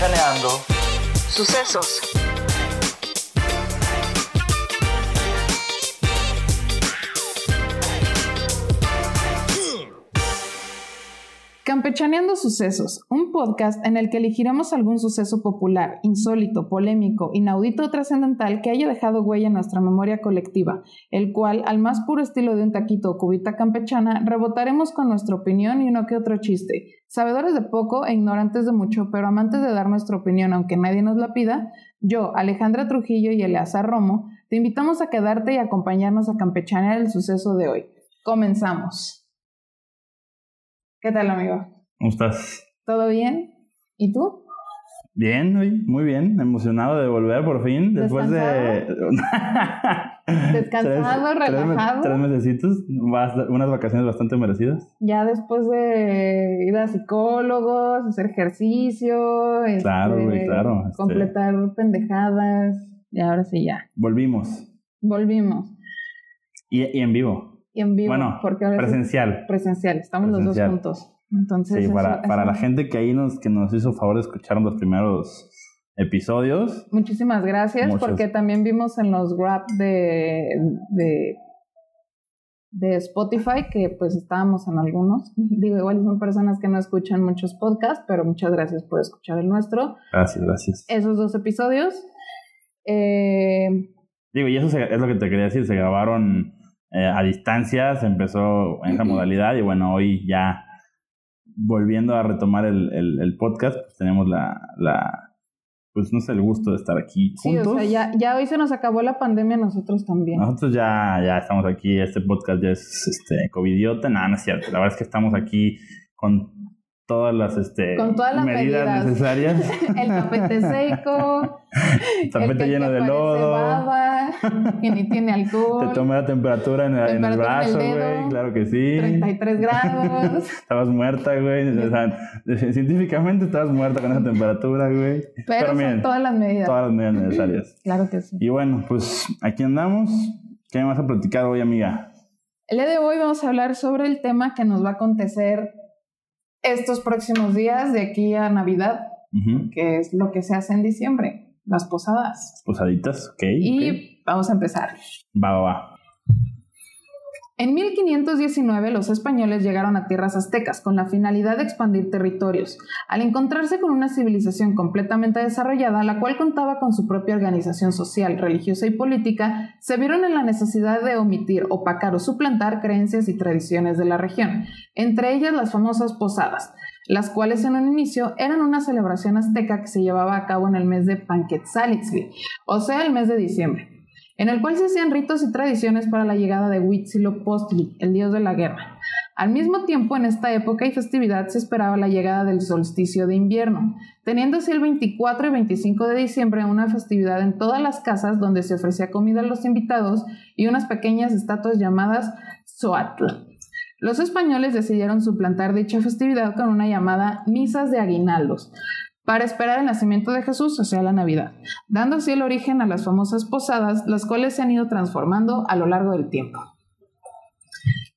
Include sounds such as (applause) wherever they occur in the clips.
Campechaneando. Sucesos. Campechaneando Sucesos, un podcast en el que elegiremos algún suceso popular, insólito, polémico, inaudito o trascendental que haya dejado huella en nuestra memoria colectiva, el cual, al más puro estilo de un taquito o cubita campechana, rebotaremos con nuestra opinión y uno que otro chiste. Sabedores de poco e ignorantes de mucho, pero amantes de dar nuestra opinión aunque nadie nos la pida, yo, Alejandra Trujillo y Eleazar Romo, te invitamos a quedarte y acompañarnos a campechanear el suceso de hoy. Comenzamos. ¿Qué tal, amigo? ¿Cómo estás? ¿Todo bien? ¿Y tú? Bien, muy bien, emocionado de volver por fin, después de... Descansado, (laughs) relajado. Tres, mesecitos, unas vacaciones bastante merecidas. Ya después de ir a psicólogos, hacer ejercicio, claro, este, claro, este completar pendejadas, y ahora sí ya. Volvimos. Volvimos. Y, y en vivo en vivo. Bueno, porque presencial. Presencial, estamos los dos juntos. Entonces, sí, para, para la gente que ahí nos, que nos hizo favor de escuchar los primeros episodios. Muchísimas gracias, porque también vimos en los rap de, de, de Spotify que pues estábamos en algunos. Digo, igual son personas que no escuchan muchos podcasts, pero muchas gracias por escuchar el nuestro. Gracias, gracias. Esos dos episodios. Eh, Digo, y eso es lo que te quería decir, se grabaron eh, a distancia, se empezó en esa modalidad y bueno, hoy ya volviendo a retomar el, el, podcast, pues tenemos la, la, pues no sé, el gusto de estar aquí juntos. Sí, o sea, ya, ya hoy se nos acabó la pandemia, nosotros también. Nosotros ya, ya estamos aquí, este podcast ya es este, covidiota, nada, no es cierto, la verdad es que estamos aquí con todas las, este, Con todas las medidas, necesarias. (laughs) el tapete seco, (laughs) el tapete lleno de lodo, baba, que ni tiene alcohol. Te tomé la temperatura en, el, en el brazo, güey, claro que sí. 33 grados. (laughs) estabas muerta, güey. O sea, científicamente estabas muerta con esa temperatura, güey. Pero, son todas las medidas. Todas las medidas necesarias. (clears throat) claro que sí. Y bueno, pues aquí andamos. ¿Qué me vas a platicar hoy, amiga? El día de hoy vamos a hablar sobre el tema que nos va a acontecer estos próximos días de aquí a Navidad, que es lo que se hace en diciembre, las posadas. Posaditas, ok. Y vamos a empezar. Va, va, va. En 1519 los españoles llegaron a tierras aztecas con la finalidad de expandir territorios, al encontrarse con una civilización completamente desarrollada, la cual contaba con su propia organización social, religiosa y política, se vieron en la necesidad de omitir, opacar o suplantar creencias y tradiciones de la región, entre ellas las famosas posadas, las cuales en un inicio eran una celebración azteca que se llevaba a cabo en el mes de Panquetzalitzli, o sea, el mes de diciembre en el cual se hacían ritos y tradiciones para la llegada de Huitzilopochtli, el dios de la guerra. Al mismo tiempo, en esta época y festividad se esperaba la llegada del solsticio de invierno, teniendo así el 24 y 25 de diciembre una festividad en todas las casas donde se ofrecía comida a los invitados y unas pequeñas estatuas llamadas Zoatl. Los españoles decidieron suplantar dicha festividad con una llamada misas de aguinaldos, para esperar el nacimiento de Jesús, o sea, la Navidad, dando así el origen a las famosas posadas, las cuales se han ido transformando a lo largo del tiempo.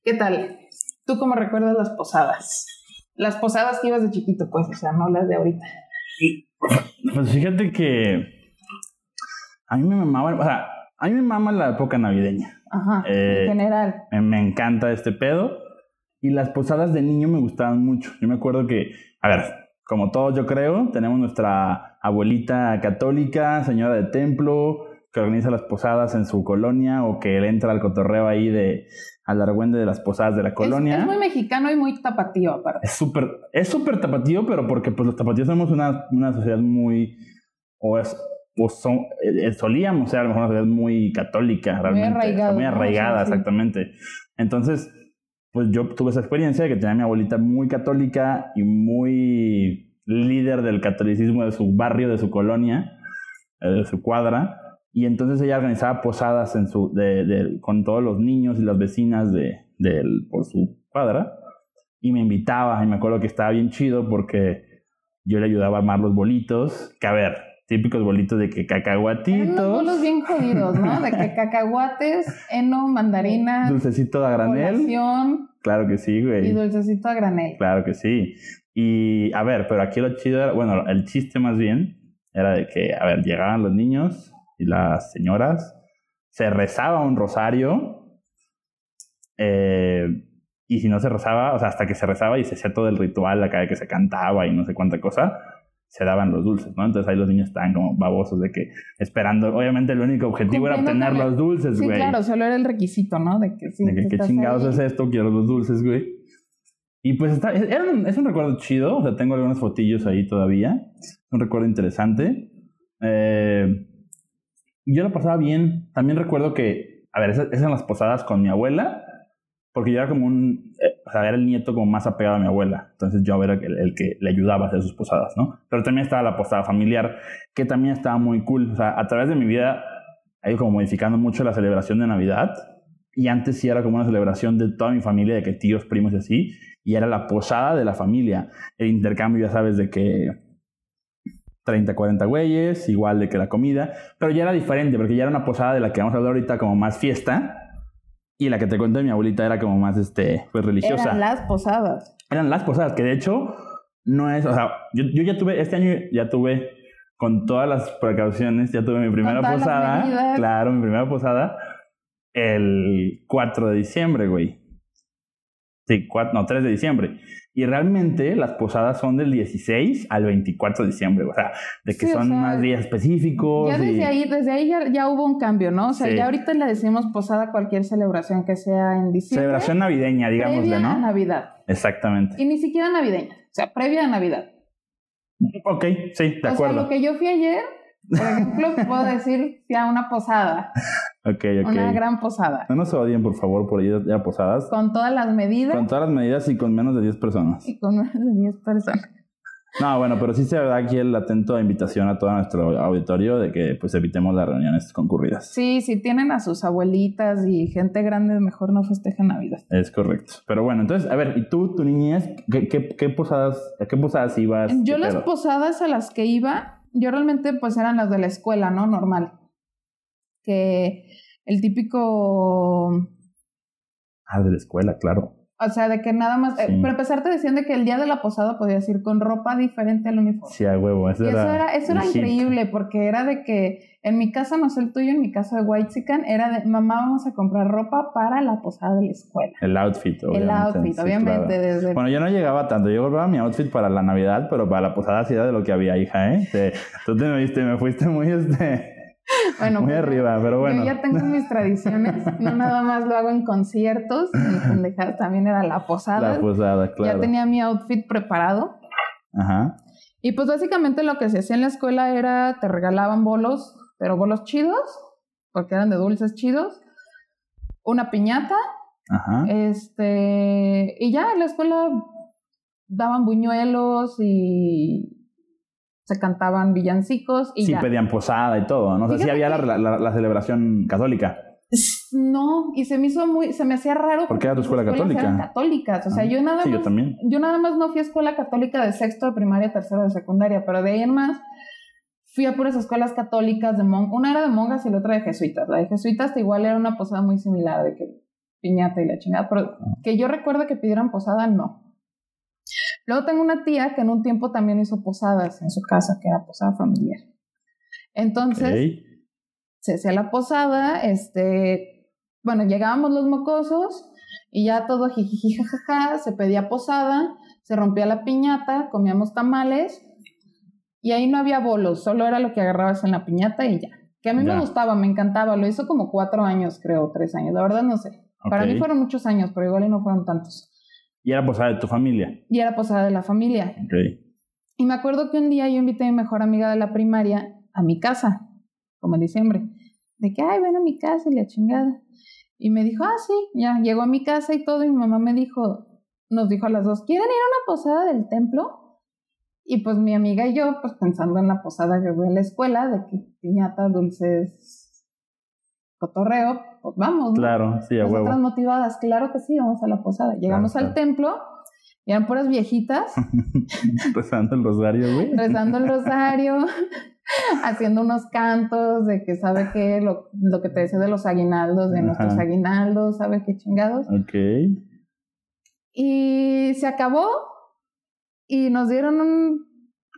¿Qué tal? ¿Tú cómo recuerdas las posadas? Las posadas que ibas de chiquito, pues, o sea, no las de ahorita. Pues fíjate que a mí me mamaba, o sea, a mí me mama la época navideña. Ajá, en eh, general. Me, me encanta este pedo. Y las posadas de niño me gustaban mucho. Yo me acuerdo que, a ver, como todos yo creo, tenemos nuestra abuelita católica, señora de templo, que organiza las posadas en su colonia o que él entra al cotorreo ahí de al argüende de las posadas de la colonia. Es, muy mexicano y muy tapatío aparte. Es súper es súper tapatío, pero porque pues los tapatíos somos una, una sociedad muy o es son, eh, solíamos ser a lo mejor una sociedad muy católica realmente, muy arraigada, muy arraigada exactamente. Entonces, pues yo tuve esa experiencia de que tenía mi abuelita muy católica y muy líder del catolicismo de su barrio, de su colonia, eh, de su cuadra. Y entonces ella organizaba posadas con todos los niños y las vecinas de, por su cuadra. Y me invitaba, y me acuerdo que estaba bien chido porque yo le ayudaba a armar los bolitos. Que a ver, típicos bolitos de que cacahuatitos. Unos bolos bien jodidos, ¿no? De que (laughs) cacahuates, eno, mandarina. Dulcecito a granel. Colación, Claro que sí, güey. Y dulcecito a granel. Claro que sí. Y a ver, pero aquí lo chido era, bueno, el chiste más bien era de que, a ver, llegaban los niños y las señoras, se rezaba un rosario, eh, y si no se rezaba, o sea, hasta que se rezaba y se hacía todo el ritual acá de que se cantaba y no sé cuánta cosa, se daban los dulces, ¿no? Entonces ahí los niños estaban como babosos de que esperando, obviamente el único objetivo era obtener los dulces, Sí, güey. claro, solo era el requisito, ¿no? De que sí. De que qué chingados ahí. es esto, quiero los dulces, güey. Y pues está, es, un, es un recuerdo chido, o sea, tengo algunos fotillos ahí todavía. Un recuerdo interesante. Eh, yo lo pasaba bien. También recuerdo que, a ver, esas, esas eran las posadas con mi abuela, porque yo era como un, eh, o sea, era el nieto como más apegado a mi abuela. Entonces yo era el, el que le ayudaba a hacer sus posadas, ¿no? Pero también estaba la posada familiar, que también estaba muy cool. O sea, a través de mi vida ha ido como modificando mucho la celebración de Navidad. Y antes sí era como una celebración de toda mi familia, de que tíos, primos y así. Y era la posada de la familia. El intercambio, ya sabes, de que 30, 40 güeyes, igual de que la comida. Pero ya era diferente, porque ya era una posada de la que vamos a hablar ahorita como más fiesta. Y la que te cuento de mi abuelita era como más, este, pues religiosa. Eran las posadas. Eran las posadas, que de hecho no es, o sea, yo, yo ya tuve, este año ya tuve, con todas las precauciones, ya tuve mi primera posada. Claro, mi primera posada el 4 de diciembre, güey. Sí, 4, no, 3 de diciembre. Y realmente las posadas son del 16 al 24 de diciembre, o sea, de que Sí, o son sea, más días específicos. Ya y- desde ahí, desde ahí ya, ya hubo un cambio, ¿no? O sea, Sí. ya ahorita le decimos posada a cualquier celebración que sea en diciembre. Celebración navideña, digámosle, previa a ¿no? Navidad. Exactamente. Y ni siquiera navideña. O sea, previa a Navidad. Ok, sí, de o acuerdo. sea, lo que yo fui ayer, por ejemplo, puedo decir fui a una posada. (laughs) Ok, ok. Una gran posada. No nos odien, por favor, por ir a posadas. Con todas las medidas Con todas las medidas y con menos de 10 personas. y con más de 10 personas. No, bueno, pero sí se da aquí el atento invitación a todo nuestro auditorio de que pues evitemos las reuniones concurridas. Sí, si tienen a sus abuelitas y gente grande, mejor no festejen Navidad. Es correcto. Pero bueno, entonces, a ver, ¿y tú, tu niñez, qué, qué, qué posadas, a qué posadas ibas? Yo ¿Qué las pedo? posadas a las que iba, yo realmente pues eran las de la escuela, ¿no? Normal. Que el típico, Ah, de la escuela, claro. O sea, de que nada más, eh, Sí. para empezar te decían de que el día de la posada podías ir con ropa diferente al uniforme. Sí, a huevo. Eso y eso era, era, eso era increíble porque era de que en mi casa, no sé el tuyo, en mi caso de Whitezican, era de mamá vamos a comprar ropa para la posada de la escuela. El outfit, obviamente. el outfit, sí, obviamente, claro. desde Bueno, yo no llegaba tanto. Yo compraba mi outfit para la Navidad, pero para la posada sí era de lo que había, hija, ¿eh? Te- tú te me viste, me fuiste muy, este, (laughs) bueno, muy pues, arriba, pero bueno. Yo ya tengo mis tradiciones, no nada más lo hago en conciertos, en también era la posada. La posada, claro. Ya tenía mi outfit preparado. Ajá. Y pues básicamente lo que se hacía en la escuela era te regalaban bolos, pero bolos chidos, porque eran de dulces chidos, una piñata, Ajá. este, y ya en la escuela daban buñuelos y se cantaban villancicos y sí ya. pedían posada y todo, ¿no? O sea, sí había la, la- celebración católica. No, y se me hizo muy, se me hacía raro. ¿Por qué era tu escuela católica? eran católicas, o sea, Ah, yo nada sí, más, yo también. yo nada más no fui a escuela católica de sexto de primaria, tercero de secundaria, pero de ahí en más fui a puras escuelas católicas de mon una era de monjas y la otra de jesuitas. La de jesuitas igual era una posada muy similar de que piñata y la chingada, pero que yo recuerdo que pidieran posada, no. Luego tengo una tía que en un tiempo también hizo posadas en su casa, que era posada familiar. Entonces, se hacía la posada, este, bueno, llegábamos los mocosos y ya todo jijiji jajaja, se pedía posada, se rompía la piñata, comíamos tamales y ahí no había bolos, solo era lo que agarrabas en la piñata y ya. Que a mí Ya. me gustaba, me encantaba, lo hizo como cuatro años, creo, tres años, la verdad no sé. Para mí fueron muchos años, pero igual y no fueron tantos. Y era posada de tu familia. Y era posada de la familia. Ok. Y me acuerdo que un día yo invité a mi mejor amiga de la primaria a mi casa, como en diciembre, de que, ay, ven a mi casa y la chingada. Y me dijo, ah, sí, ya, llegó a mi casa y todo, y mi mamá me dijo, nos dijo a las dos, ¿quieren ir a una posada del templo? Y pues mi amiga y yo, pues pensando en la posada que voy a la escuela, de que piñata, dulces, cotorreo, pues vamos, ¿no? Claro, sí, a Nosotras huevo. motivadas, claro que sí, vamos a la posada. Llegamos Claro, al claro. templo, y eran puras viejitas, (laughs) Rezando el rosario, güey. rezando el rosario, (laughs) haciendo unos cantos de que sabe qué, lo, lo que te decía de los aguinaldos, de Ajá. nuestros aguinaldos, sabe qué chingados. Ok. Y se acabó y nos dieron un,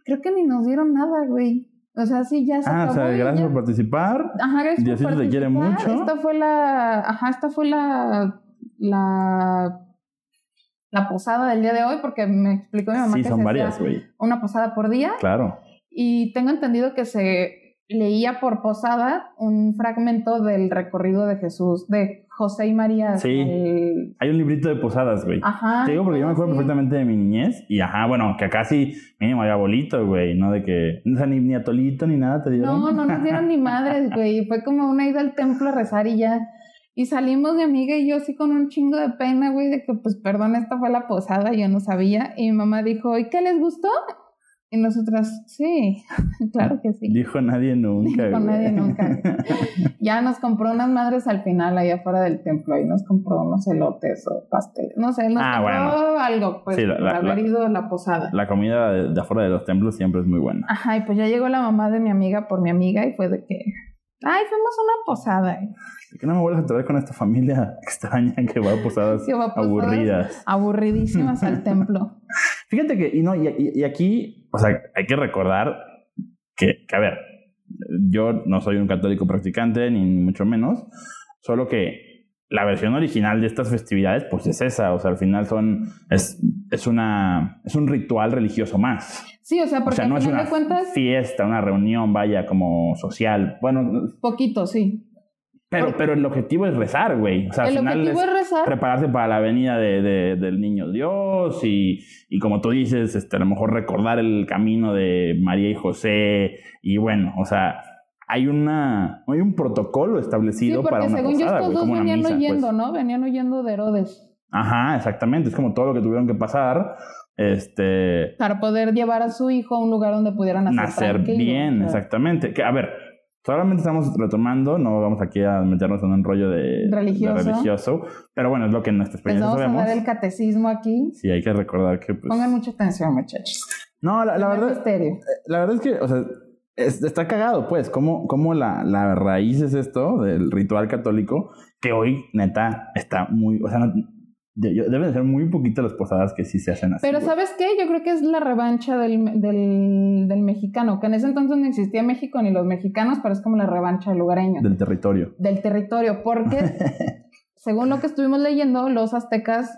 creo que ni nos dieron nada, güey. O sea, sí, ya se Ah, o sea, y gracias ya. por participar. Ajá, gracias por Diosito te quiere participar. mucho. Esta fue la, ajá, esta fue la, la, la posada del día de hoy, porque me explicó mi mamá Sí, que son se varias, güey. una posada por día. Claro. Y tengo entendido que se leía por posada un fragmento del recorrido de Jesús, de José y María. Sí. el- Hay un librito de posadas, güey. Ajá. Te digo porque yo me acuerdo sí. perfectamente de mi niñez. Y ajá, bueno, que acá sí mínimo había bolito, güey. No de que. O sea, ni, ni atolito ni nada te dieron. No, no nos dieron ni madres, (laughs) güey. Fue como una ida al templo a rezar y ya. Y salimos mi amiga y yo así con un chingo de pena, güey, de que pues perdón, esta fue la posada, yo no sabía. Y mi mamá dijo, ¿y qué les gustó? Y nosotras, sí, (laughs) claro que sí. Dijo nadie nunca. Dijo güey. nadie nunca. (laughs) Ya nos compró unas madres al final ahí afuera del templo y nos compró unos elotes o pasteles. No sé, nos Ah, compró algo, pues, Sí, la- por la- haber la- ido a la posada. La comida de, de afuera de los templos siempre es muy buena. Ajá, y pues ya llegó la mamá de mi amiga por mi amiga y fue de que, ay, fuimos a una posada. eh". ¿Por qué no me vuelves a traer con esta familia (laughs) extraña que va a posadas Que va a posadas aburridas? Aburridísimas al (laughs) templo. Fíjate que, y no, y, y- y aquí, o sea, hay que recordar que, que, a ver, yo no soy un católico practicante, ni mucho menos, solo que la versión original de estas festividades, pues es esa, o sea, al final son, es, es una, es un ritual religioso más. Sí, o sea, O porque sea, no al es una de cuentas, fiesta, una reunión, vaya, como social. Bueno, poquito, sí. pero, pero el objetivo es rezar, güey. O sea, al El final objetivo es es rezar. prepararse para la venida de, de- del niño Dios y, y como tú dices, este, a lo mejor recordar el camino de María y José y bueno, o sea, hay una hay un protocolo Sí, establecido porque para una según yo posada, estos güey, dos venían misa, huyendo, pues. ¿no? Venían huyendo de Herodes Ajá, exactamente, es como todo lo que tuvieron que pasar, este, para poder llevar a su hijo a un lugar donde pudieran nacer, nacer bien, o sea, exactamente. Que, a ver, solamente estamos retomando, no vamos aquí a meternos en un rollo de Religioso. de religioso pero bueno, es lo que en nuestra experiencia vamos a sabemos. dar el catecismo aquí. Sí, hay que recordar que pues... Pongan mucha atención, muchachos. No, la, la verdad, misterio. la verdad es que, o sea, es- está cagado, pues, como, como la, la raíz es esto del ritual católico, que hoy, neta, está muy, o sea, no- deben de ser muy poquitas las posadas que sí se hacen así. Pero. ¿sabes qué? Yo creo que es la revancha del, del, del mexicano, que en ese entonces no existía México ni los mexicanos, pero es como la revancha del lugareño, Del territorio. del territorio, porque (laughs) según lo que estuvimos leyendo, los aztecas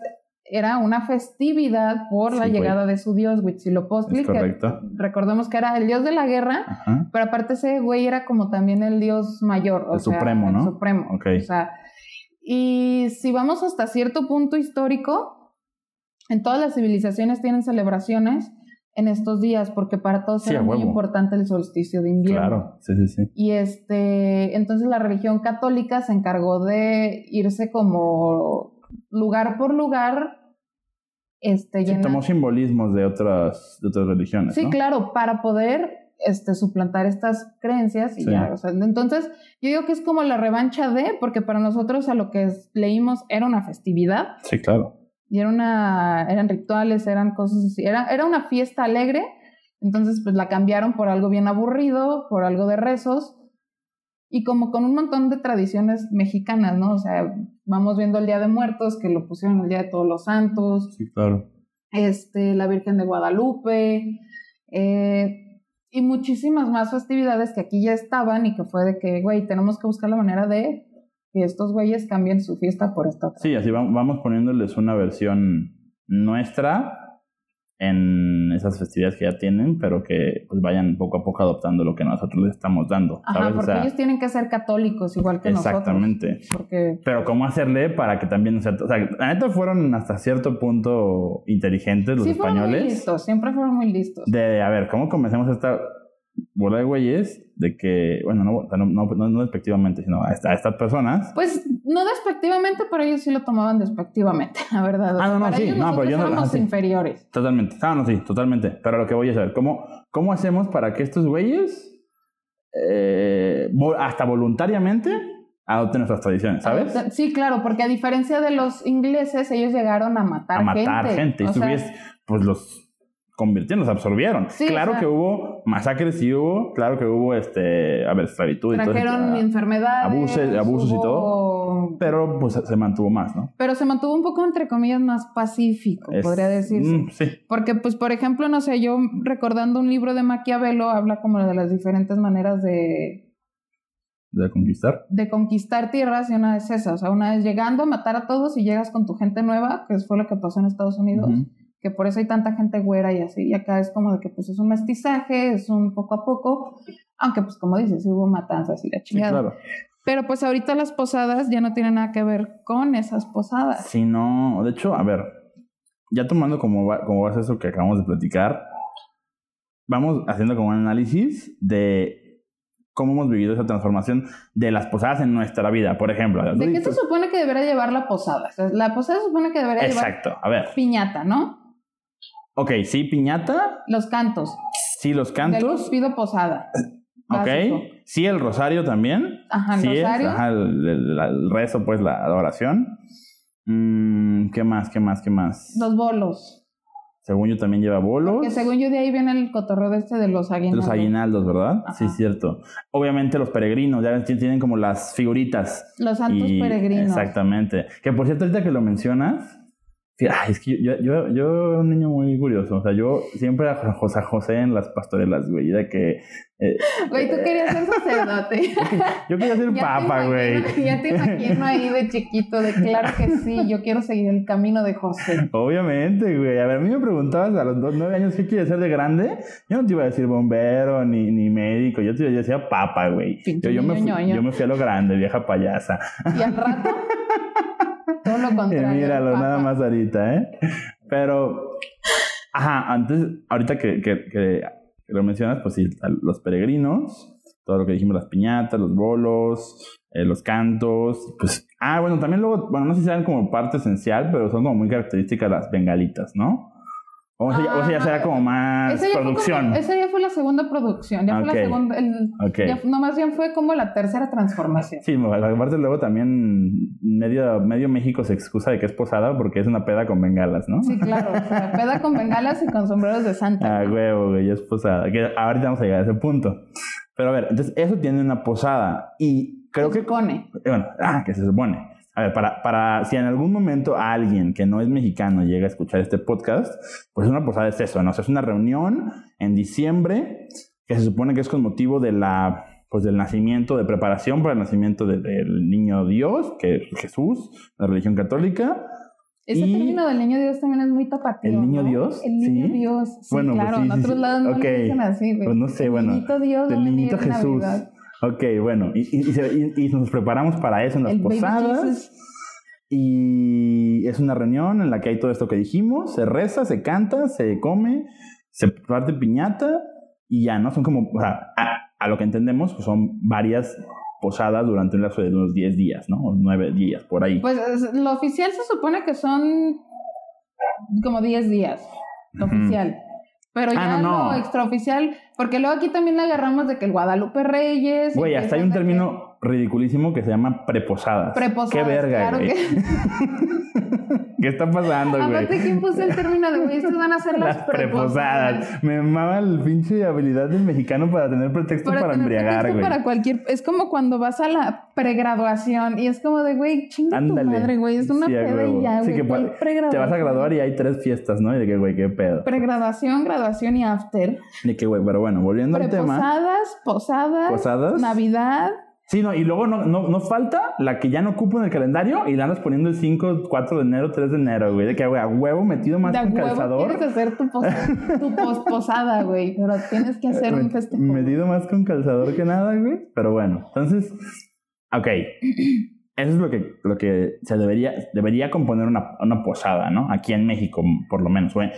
era una festividad por la güey. llegada de su dios Huitzilopochtli, Es que correcto. recordemos que era el dios de la guerra, Ajá. pero aparte ese güey era como también el dios mayor, o El sea, supremo, ¿no? El supremo. Ok. O sea, y si vamos hasta cierto punto histórico, en todas las civilizaciones tienen celebraciones en estos días, porque para todos Sí, era muy importante el solsticio de invierno. Claro, sí, sí, sí. Y este, entonces la religión católica se encargó de irse como lugar por lugar, este, Sí, tomó simbolismos de otras, de otras religiones, Sí, ¿no? claro, para poder este, suplantar estas creencias y Sí. ya. O sea, entonces, yo digo que es como la revancha de, porque para nosotros a lo que leímos era una festividad Sí, claro. y era una, eran rituales, eran cosas así. Era, era una fiesta alegre, entonces pues la cambiaron por algo bien aburrido, por algo de rezos y como con un montón de tradiciones mexicanas, ¿no? O sea, vamos viendo el Día de Muertos, que lo pusieron el Día de Todos los Santos, Sí, claro. este, la Virgen de Guadalupe, eh, y muchísimas más festividades que aquí ya estaban y que fue de que, güey, tenemos que buscar la manera de que estos güeyes cambien su fiesta por esta otra. Sí, así va- vamos poniéndoles una versión nuestra en esas festividades que ya tienen, pero que pues vayan poco a poco adoptando lo que nosotros les estamos dando, Ajá, ¿sabes? O porque sea, ellos tienen que ser católicos igual que exactamente. nosotros. Porque Pero cómo hacerle para que también, o sea, o sea, la neta fueron hasta cierto punto inteligentes los sí fueron muy españoles. listos, siempre fueron muy listos. De, a ver, ¿cómo comencemos esta bola de güeyes? De que, bueno, no, no, no, no- despectivamente, sino a, esta- a estas personas. Pues no despectivamente, pero ellos sí lo tomaban despectivamente, la verdad. O Ah, no, no, para sí, ellos no, pero yo no- éramos ah, sí. inferiores. Totalmente. Ah, no, sí, totalmente. Pero lo que voy a saber, ¿cómo, cómo hacemos para que estos güeyes, eh, hasta voluntariamente, adopten nuestras tradiciones, ¿sabes? Sí, claro, porque a diferencia de los ingleses, ellos llegaron a matar a matar gente. Y O estos sea, pues los convirtieron, los absorbieron. Sí, claro o sea- que hubo masacres, sí hubo, claro que hubo, este, a ver, esclavitud y todo. trajeron eso. enfermedades, abusos- abusos y hubo pero pues se mantuvo más, ¿no? Pero se mantuvo un poco, entre comillas, más pacífico, Es- podría decirse. Mm, sí. Porque, pues, por ejemplo, no sé, yo recordando un libro de Maquiavelo, habla como de las diferentes maneras de, De conquistar. de conquistar tierras y una es esa. O sea, una es llegando, matar a todos y llegas con tu gente nueva, que fue lo que pasó en Estados Unidos, Ujú. Que por eso hay tanta gente güera y así. Y acá es como de que, pues, es un mestizaje, es un poco a poco. Aunque, pues, como dices, sí hubo matanzas y la Sí, chingada. claro. Pero, pues, ahorita las posadas ya no tienen nada que ver con esas posadas. Sí, no. De hecho, a ver, ya tomando como, como base eso que acabamos de platicar, vamos haciendo como un análisis de cómo hemos vivido esa transformación de las posadas en nuestra vida. Por ejemplo, ¿De qué se supone que debería llevar la posada? O sea, la posada se supone que debería llevar Exacto. A ver. piñata, ¿no? Ok, sí, piñata. Los cantos. Sí, los cantos. pido posada. Ok. Básico. Sí, el rosario también. Ajá, el sí, es, rosario. ajá, el, el- el rezo, pues, la adoración. Mm, ¿Qué más? ¿Qué más? ¿Qué más? Los bolos. Según yo también lleva bolos. Que según yo de ahí viene el cotorreo de este de los aguinaldos. Los aguinaldos, ¿verdad? Ajá. Sí, cierto. Obviamente los peregrinos, ya tienen como las figuritas. Los santos Y- peregrinos. Exactamente. Que por cierto, ahorita que lo mencionas, (laughs) ay, es que yo, yo, yo era un niño muy curioso. O sea, yo siempre a José José en las pastorelas, güey. De que eh, Güey, tú querías ser sacerdote. (laughs) yo quería ser (laughs) papa, güey. Ya te imagino ahí de chiquito, de claro que sí, yo quiero seguir el camino de José. Obviamente, güey. A ver, a mí me preguntabas a los dos, nueve años qué quieres ser de grande. Yo no te iba a decir bombero ni, ni médico. Yo te yo decía papa, güey. Yo, yo, me fui, yo me fui a lo grande, vieja payasa. Y al rato, todo lo (laughs) contrario. míralo, nada más ahorita, ¿eh? Pero, ajá, antes, ahorita que, que, que lo mencionas, pues sí, los peregrinos, todo lo que dijimos, las piñatas, los bolos, eh, los cantos, pues, ah, bueno, también luego, bueno, no sé si sean como parte esencial, pero son como muy características las bengalitas, ¿no? O sea, ya- o sea, ya Ah, será como más producción. como- esa ya fue la segunda producción, ya fue la segunda, el, ya, no más bien fue como la tercera transformación. Sí, aparte luego también medio, medio México se excusa de que es posada porque es una peda con bengalas, ¿no? Sí, claro, (laughs) o sea, peda con bengalas y con sombreros de santa. Ah, huevo, güey, es posada. Que ahorita vamos a llegar a ese punto. Pero a ver, entonces eso tiene una posada. Y creo Se que. supone. eh, Bueno, ah, que se supone. A ver, para, para si en algún momento alguien que no es mexicano llega a escuchar este podcast, pues una posada es eso, ¿no? O sea, es una reunión en diciembre que se supone que es con motivo de la pues del nacimiento, de preparación para el nacimiento de- del niño Dios, que es Jesús, la religión católica. Ese Y- término del niño Dios también es muy tapatío. ¿El niño ¿no? Dios? El niño Sí. Dios. Sí, Bueno, pues claro. sí, en otros lados no Ok. lo dicen así, güey. Pues no sé, El bueno, niñito Dios venir niñito Jesús. Navidad. Ok, bueno, y, y- y nos preparamos para eso en las El posadas. Y es una reunión en la que hay todo esto que dijimos, se reza, se canta, se come, se parte piñata y ya, ¿no? Son como, o sea, a, a lo que entendemos, pues son varias posadas durante un lapso de unos 10 días, ¿no? O 9 días, por ahí. Pues es- lo oficial se supone que son como 10 días. Lo oficial. Pero Ah, ya no, no. lo extraoficial, porque luego aquí también agarramos de que el Guadalupe Reyes. Güey, hasta hay un que- término ridiculísimo que se llama preposadas. Preposadas, Qué verga, claro güey. que- (laughs) (laughs) ¿Qué está pasando, güey? Aparte, ¿quién puso el término de, güey, estas van a ser las, Las preposadas. Me mama el pinche habilidad del mexicano para tener pretexto para, tener embriagar, pretexto güey. Para cualquier, es como cuando vas a la pregraduación y es como de, güey, chinga tu madre, güey, es una Sí, peda y ya, Sí, güey. que. Te vas a graduar y hay tres fiestas, ¿no? Y de que, güey, qué pedo. Pregraduación, graduación y after. De que, güey, pero bueno, volviendo al tema. Preposadas, posadas, Posadas. Navidad. Sí, no, y luego no, no, no falta la que ya no ocupo en el calendario y la andas poniendo el 5, 4 de enero, 3 de enero, güey. De que, güey, a huevo metido más de huevo calzador. quieres hacer tu, pos tu (laughs) posposada, güey, pero tienes que hacer un festejo. Metido más con calzador que nada, güey. Pero bueno, entonces, ok. Eso es lo que, lo que se debería, debería componer una, una posada, ¿no? Aquí en México, por lo menos. Güey.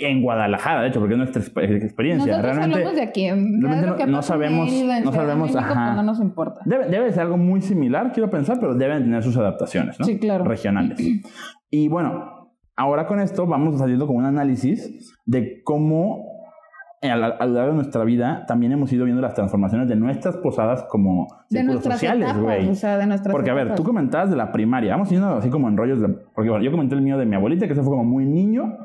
En Guadalajara, de hecho, porque es nuestra exper- experiencia. Nosotros Realmente hablamos de aquí. realmente no- no sabemos- Mérida, no sabemos, México, ajá. pues no nos importa. debe, debe de ser algo muy similar, quiero pensar, pero deben tener sus adaptaciones, ¿no? Sí, claro. Regionales. (clears throat) Y bueno, ahora con esto vamos saliendo con un análisis de cómo a la- a lo largo de nuestra vida también hemos ido viendo las transformaciones de nuestras posadas como De nuestras sociales, etapas, güey. o sea, de nuestras Porque, a ver, etapas. tú comentabas de la primaria. Vamos yendo así como en rollos de... Porque, bueno, yo comenté el mío de mi abuelita, que se fue como muy niño.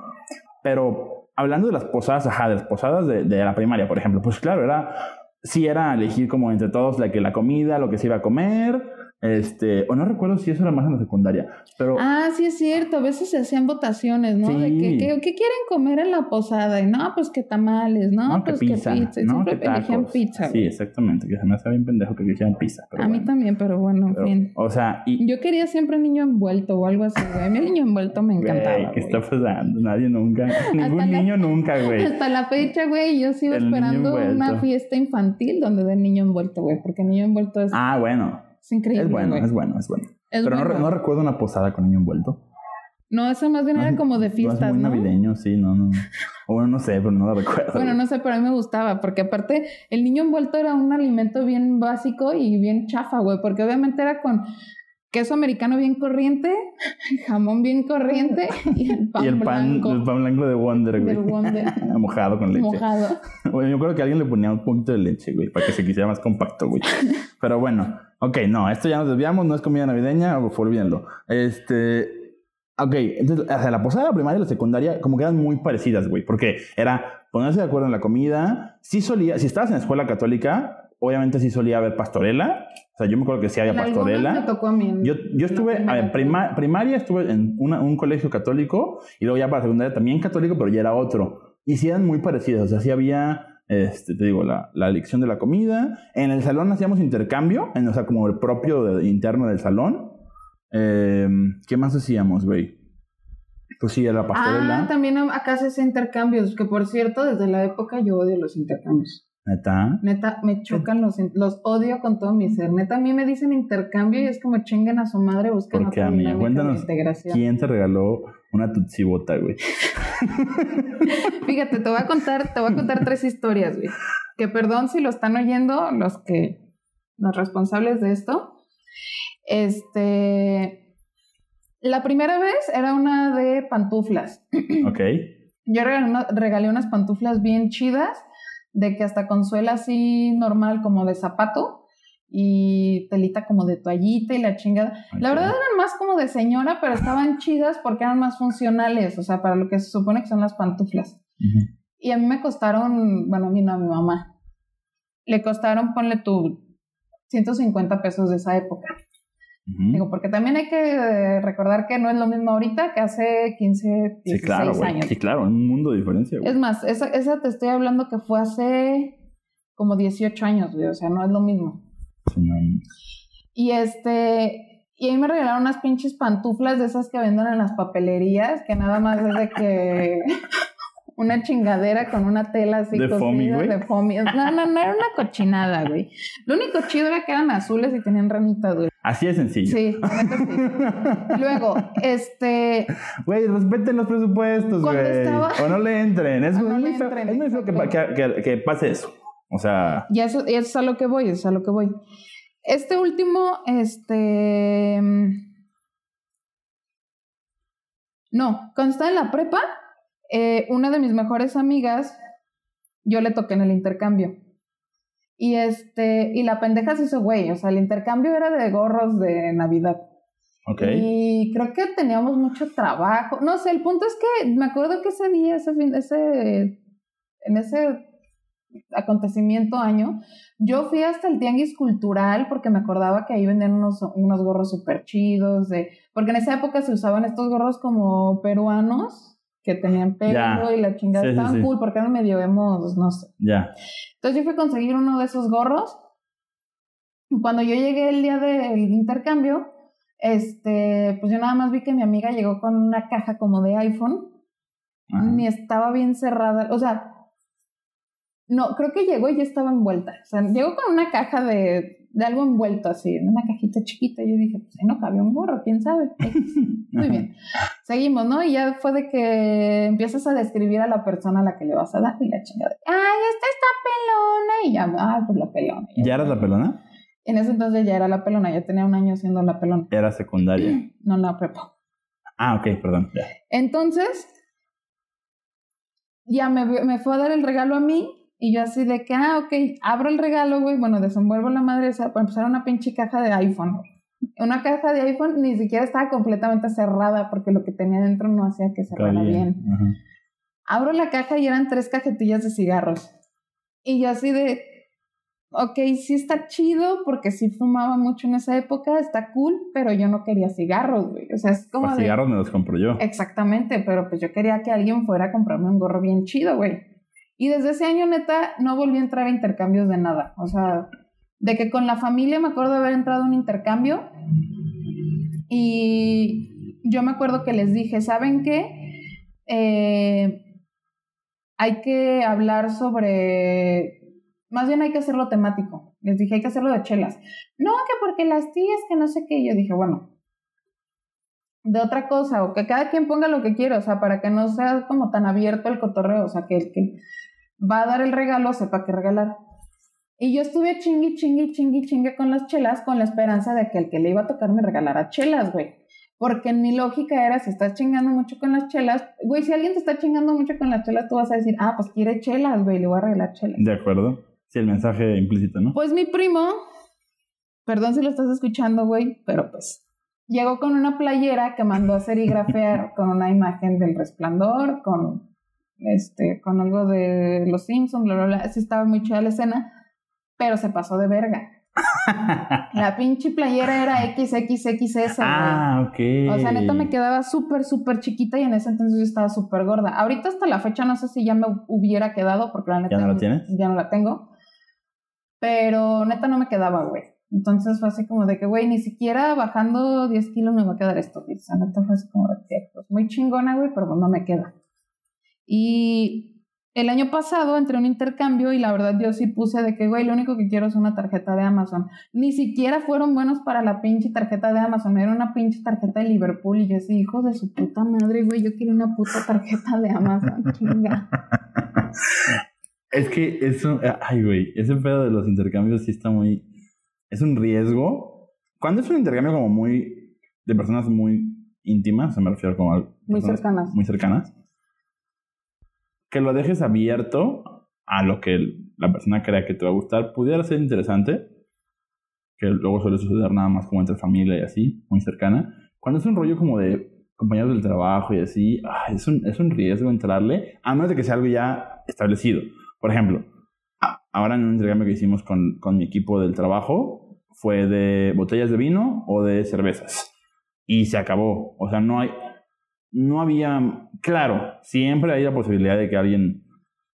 Pero hablando de las posadas, ajá, de las posadas de, la primaria, por ejemplo. Pues claro, era... Sí era elegir como entre todos la que la comida, lo que se iba a comer, Este, o no recuerdo si eso era más en la secundaria, pero Ah, sí es cierto, a veces se hacían votaciones, ¿no? De que, Sí. que- ¿qué quieren comer en la posada? Y no, pues que tamales, no, no, que pues pizza, que pizza. Y no, siempre que elegían pizza. Sí, exactamente, que se me hace bien pendejo que eligieran pizza. Pero a mí bueno. también, pero bueno, en fin. O sea, y Yo quería siempre niño envuelto o algo así, güey. A mí el niño envuelto me encantaba. Güey, ¿qué está pasando? Nadie nunca, (laughs) ningún la- niño nunca, güey. Hasta la fecha, güey, yo sigo El esperando una fiesta infantil donde den niño envuelto, güey, porque niño envuelto es, Ah, bueno, es increíble. es bueno, es bueno, es bueno. Es Pero no, bueno. no recuerdo una posada con niño envuelto. No, eso más bien No era como de no fiestas, es muy ¿no? navideño, sí, no, no. no. O bueno, no sé, pero no lo recuerdo. Bueno, no sé, pero a mí me gustaba, porque aparte el niño envuelto era un alimento bien básico y bien chafa, güey, porque obviamente era con queso americano bien corriente, jamón bien corriente y el pan y el pan, blanco el pan blanco de Wonder, güey. del Wonder (laughs) Mojado con leche. mojado. Bueno, yo creo que alguien le ponía un poquito de leche, güey, para que se quisiera más compacto, güey. (laughs) Pero bueno, ok, no, esto ya nos desviamos, no es comida navideña, olvídenlo. Este, ok, entonces, o sea, la posada, la primaria y la secundaria, como que eran muy parecidas, güey, porque era ponerse de acuerdo en la comida. Sí solía, si estabas en escuela católica, obviamente sí solía haber pastorela. O sea, yo me acuerdo que sí había En pastorela. me tocó a mí. en- Yo, yo estuve, la a ver, primera. prima- primaria estuve en una- un colegio católico y luego ya para secundaria también católico, pero ya era otro. Y sí eran muy parecidas, o sea, sí había, este, te digo, la, la elección de la comida. En el salón hacíamos intercambio, en, o sea, como el propio de- interno del salón. Eh, ¿Qué más hacíamos, güey? Pues sí, era la pastorela. Ah, también acá se hace intercambios, que por cierto, desde la época yo odio los intercambios. Neta. Neta, me chocan los, los odio con todo mi ser. Neta, a mí me dicen intercambio y es como chinguen a su madre, busquen ¿Por qué, otra amiga? dinámica de Cuéntanos, integración. ¿Quién te regaló una tutsibota, güey? (laughs) Fíjate, te voy a contar, te voy a contar tres historias, güey. Que perdón si lo están oyendo los que, los responsables de esto. Este, la primera vez era una de pantuflas. Ok. Yo regalé unas pantuflas bien chidas, de que hasta con suela así normal como de zapato y telita como de toallita y la chingada. La verdad eran más como de señora, pero estaban (laughs) chidas porque eran más funcionales, o sea, para lo que se supone que son las pantuflas. Y a mí me costaron, bueno, a mí no, a mi mamá. Le costaron, ponle tú, 150 pesos de esa época. Digo, porque también hay que eh, recordar que no es lo mismo ahorita que hace 15, 16 Sí, claro, güey. años. Sí, claro, un mundo de diferencia, güey. Es más, esa, esa te estoy hablando que fue hace como 18 años, güey, o sea, no es lo mismo. Sí, no. Y este, y ahí me regalaron unas pinches pantuflas de esas que venden en las papelerías, que nada más es de que (laughs) una chingadera con una tela así ¿De cosida foamy, güey? de foamy. No, no, no, era una cochinada, güey. Lo único chido era que eran azules y tenían ranitas, güey. Así de sencillo. Sí. (laughs) Luego, este, Güey, respeten los presupuestos, Cuando güey. estaba- O no le entren. Es, no muy le feo, entren, es muy feo que, pa- que, que- que pase eso. O sea, Y eso, y eso es a lo que voy, eso es a lo que voy. Este último, este... No, cuando estaba en la prepa, eh, una de mis mejores amigas, yo le toqué en el intercambio. Y este, y la pendeja se hizo güey, o sea, el intercambio era de gorros de Navidad. ok. Y creo que teníamos mucho trabajo. No sé, el punto es que me acuerdo que ese día, ese fin, ese, en ese acontecimiento año, yo fui hasta el tianguis cultural porque me acordaba que ahí vendían unos, unos gorros súper chidos, de, porque en esa época se usaban estos gorros como peruanos que tenían pelo Ya. y la chingada Sí, sí, estaban sí. cool porque eran medio emos, no sé. Ya. Entonces yo fui a conseguir uno de esos gorros. Cuando yo llegué el día del intercambio, este, pues yo nada más vi que mi amiga llegó con una caja como de iPhone, Ajá. ni estaba bien cerrada, o sea, no, creo que llegó y ya estaba envuelta. O sea, llegó con una caja de, de algo envuelto así, en una cajita chiquita. Yo dije, pues ahí no cabía un gorro, quién sabe. (laughs) Muy bien. Seguimos, ¿no? Y ya fue de que empiezas a describir a la persona a la que le vas a dar y la chingada. Ay, esta está pelona. Y ya, ah, pues la pelona. ¿Ya eras la pelona? En ese entonces ya era la pelona, ya tenía un año siendo la pelona. Era secundaria. (clears throat) No la prepa. Ah, ok, perdón. Ya. Entonces, ya me, me fue a dar el regalo a mí y yo así de que, ah, ok, abro el regalo, güey, bueno, desenvuelvo la madre esa para empezar una pinche caja de iPhone. Una caja de iPhone ni siquiera estaba completamente cerrada porque lo que tenía dentro no hacía que cerrara bien. Ajá. Abro la caja y eran tres cajetillas de cigarros. Y yo así de, ok, sí está chido porque sí fumaba mucho en esa época, está cool, pero yo no quería cigarros, güey. O sea, es como. Pues de- cigarros me los compro yo. Exactamente, pero pues yo quería que alguien fuera a comprarme un gorro bien chido, güey. Y desde ese año, neta, no volví a entrar a intercambios de nada. O sea, de que con la familia me acuerdo de haber entrado a un intercambio y yo me acuerdo que les dije, ¿saben qué? Eh, hay que hablar sobre... Más bien hay que hacerlo temático. Les dije, hay que hacerlo de chelas. No, que porque las tías, que no sé qué. Yo dije, bueno, de otra cosa, o que cada quien ponga lo que quiera, o sea, para que no sea como tan abierto el cotorreo, o sea, que que va a dar el regalo sepa qué regalar. Y yo estuve chingui, chingui, chingui, chingue con las chelas con la esperanza de que el que le iba a tocar me regalara chelas, güey. Porque en mi lógica era, si estás chingando mucho con las chelas, güey, si alguien te está chingando mucho con las chelas, tú vas a decir, ah, pues quiere chelas, güey, le voy a regalar chelas. De acuerdo. Sí, el mensaje implícito, ¿no? Pues mi primo, perdón si lo estás escuchando, güey, pero pues llegó con una playera que mandó a serigrafear (laughs) con una imagen del resplandor, con este, con algo de los Simpsons, bla, bla, bla. Sí estaba muy chida la escena, pero se pasó de verga. (laughs) La pinche playera era XXXS, ah, ok. O sea, neta me quedaba súper, súper chiquita y en ese entonces yo estaba súper gorda. Ahorita hasta la fecha no sé si ya me hubiera quedado porque la neta... ¿Ya no la tienes? Ya no la tengo. Pero neta no me quedaba, güey. Entonces fue así como de que, güey, ni siquiera bajando 10 kilos me va a quedar esto. O sea, neta fue así como de que, pues muy chingona, güey, pero pues no me queda. Y el año pasado entré a un intercambio y la verdad yo sí puse de que, güey, lo único que quiero es una tarjeta de Amazon. Ni siquiera fueron buenos para la pinche tarjeta de Amazon, me dieron una pinche tarjeta de Liverpool y yo así, hijos de su puta madre, güey, yo quiero una puta tarjeta de Amazon, (laughs) chinga. Es que eso, ay, güey, ese pedo de los intercambios sí está muy. Es un riesgo. Cuando es un intercambio como muy. de personas muy íntimas, o sea, me refiero como a. Muy cercanas. Muy cercanas. Que lo dejes abierto a lo que la persona crea que te va a gustar, pudiera ser interesante. Que luego suele suceder nada más como entre familia y así, muy cercana. Cuando es un rollo como de compañeros del trabajo y así, ay, es, un, es un riesgo entrarle, a menos de que sea algo ya establecido. Por ejemplo, ahora en un intercambio que hicimos con, con mi equipo del trabajo, fue de botellas de vino o de cervezas. Y se acabó. O sea, no hay. No había. Claro, siempre hay la posibilidad de que alguien,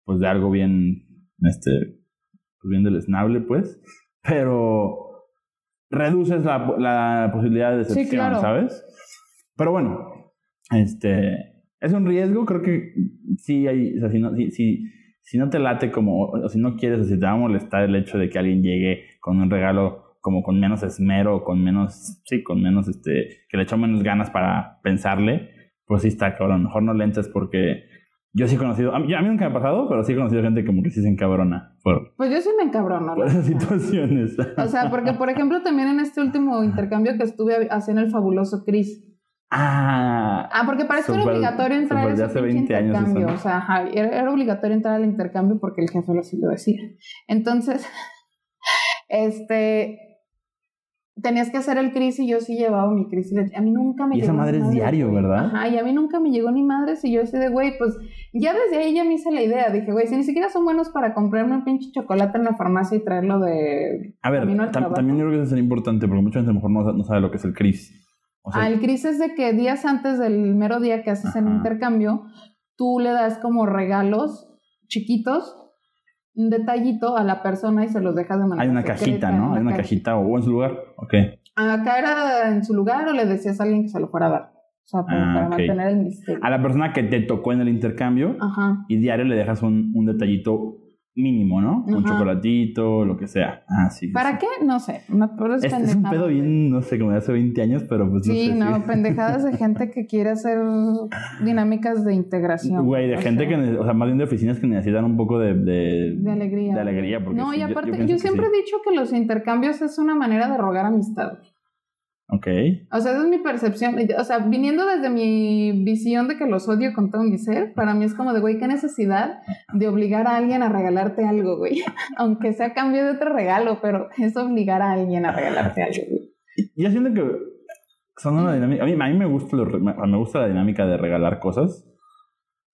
pues de algo bien. Este. Pues bien deleznable, pues. Pero. Reduces la, la posibilidad de Sí, decepción, claro. ¿sabes? Pero bueno. Este. Es un riesgo, creo que sí hay. O sea, si no, si, si, si no te late como. O si no quieres, o si te va a molestar el hecho de que alguien llegue con un regalo como con menos esmero, con menos, sí, con menos, este, que le echó menos ganas para pensarle, pues sí está cabrón. Mejor no le entres porque yo sí he conocido, a mí, a mí nunca me ha pasado, pero sí he conocido gente como que sí se encabrona por, Pues yo sí me encabrono. por esas situaciones. O sea, porque por ejemplo también en este último intercambio que estuve haciendo el fabuloso Chris. ah, Ah, porque para esto era obligatorio entrar súper a de ese hace pinche 20 años intercambio. eso. O sea, ajá, era, era obligatorio entrar al intercambio porque el jefe lo así lo decía. Entonces, (laughs) este tenías que hacer el Chris y yo sí llevaba mi le- A mí nunca me Y esa llegó madre ni es diario. ¿verdad? Ajá, y a mí nunca me llegó ni madres y yo así de, güey, pues ya desde ahí ya me hice la idea. Dije, güey, si ni siquiera son buenos para comprarme un pinche chocolate en la farmacia y traerlo de a ver, al tam- también yo creo que eso es importante porque mucha gente a lo mejor no, no sabe lo que es el CRIS. O sea, Ah, el CRIS es de que días antes del mero día que haces el intercambio, tú le das como regalos chiquitos, un detallito a la persona y se los dejas de manera hay una secreta cajita, ¿no? Hay una cajita o en su lugar. Ok. Acá era en su lugar o le decías a alguien que se lo fuera a dar. O sea, Ah, para mantener el misterio. A la persona que te tocó en el intercambio, Ajá. y diario le dejas un, un detallito mínimo, ¿no? Un Ajá. chocolatito, lo que sea. Ah, sí. sí, ¿Para sí. qué? No sé. Es Este es un pedo bien, no sé, como de hace 20 años, pero pues no Sí, sé. no, si- pendejadas de gente que quiere hacer dinámicas de integración. Güey, de gente sea, que, o sea, más bien de oficinas que necesitan un poco de... De, De alegría. De alegría, porque no, sí, y yo- yo aparte, yo, siempre sí. he dicho que los intercambios es una manera de rogar amistad. Ok. O sea, esa es mi percepción. O sea, viniendo desde mi visión de que los odio con todo mi ser, para mí es como de, güey, qué necesidad de obligar a alguien a regalarte algo, güey. (laughs) Aunque sea a cambio de otro regalo, pero es obligar a alguien a regalarte algo, güey. Y- Yo siento que son una dinámica... A mí, a mí me, gusta lo me gusta la dinámica de regalar cosas